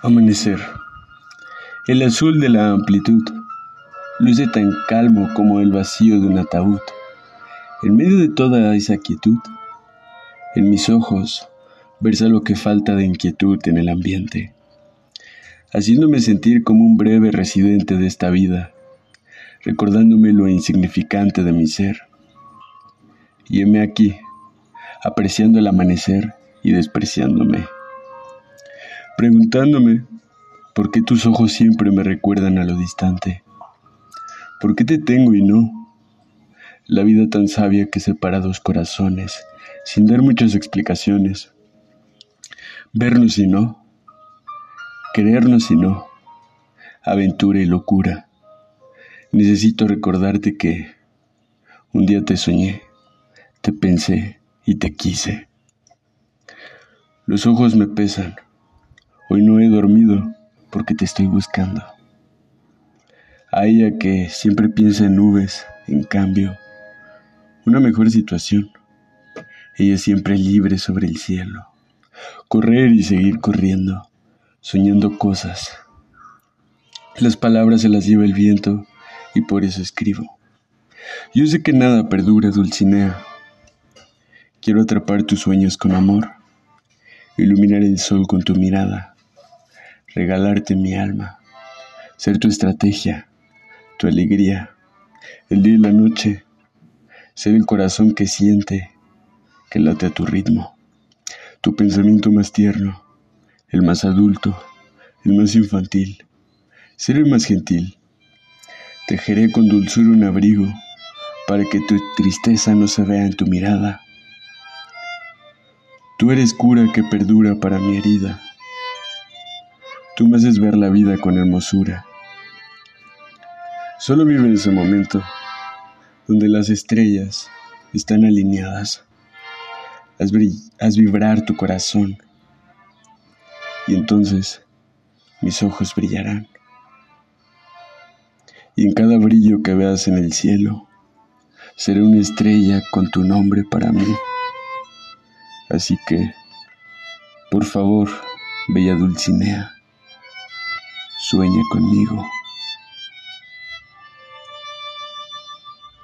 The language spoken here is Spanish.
Amanecer. El azul de la amplitud luce tan calmo como el vacío de un ataúd. En medio de toda esa quietud, en mis ojos versa lo que falta de inquietud en el ambiente, haciéndome sentir como un breve residente de esta vida, recordándome lo insignificante de mi ser. Y heme aquí, apreciando el amanecer y despreciándome preguntándome por qué tus ojos siempre me recuerdan a lo distante. ¿Por qué te tengo y no? La vida tan sabia que separa dos corazones, sin dar muchas explicaciones. Vernos y no, querernos y no, aventura y locura. Necesito recordarte que un día te soñé, te pensé y te quise. Los ojos me pesan dormido porque te estoy buscando. A ella que siempre piensa en nubes, en cambio, una mejor situación. Ella siempre libre sobre el cielo. Correr y seguir corriendo, soñando cosas. Las palabras se las lleva el viento y por eso escribo. Yo sé que nada perdura, Dulcinea. Quiero atrapar tus sueños con amor, iluminar el sol con tu mirada regalarte mi alma, ser tu estrategia, tu alegría, el día y la noche, ser el corazón que siente, que late a tu ritmo, tu pensamiento más tierno, el más adulto, el más infantil, ser el más gentil. Tejeré con dulzura un abrigo para que tu tristeza no se vea en tu mirada. Tú eres cura que perdura para mi herida Tú me haces ver la vida con hermosura. Solo vive en ese momento donde las estrellas están alineadas. Haz, haz vibrar tu corazón y entonces mis ojos brillarán. Y en cada brillo que veas en el cielo, seré una estrella con tu nombre para mí. Así que, por favor, bella Dulcinea, Sueña conmigo.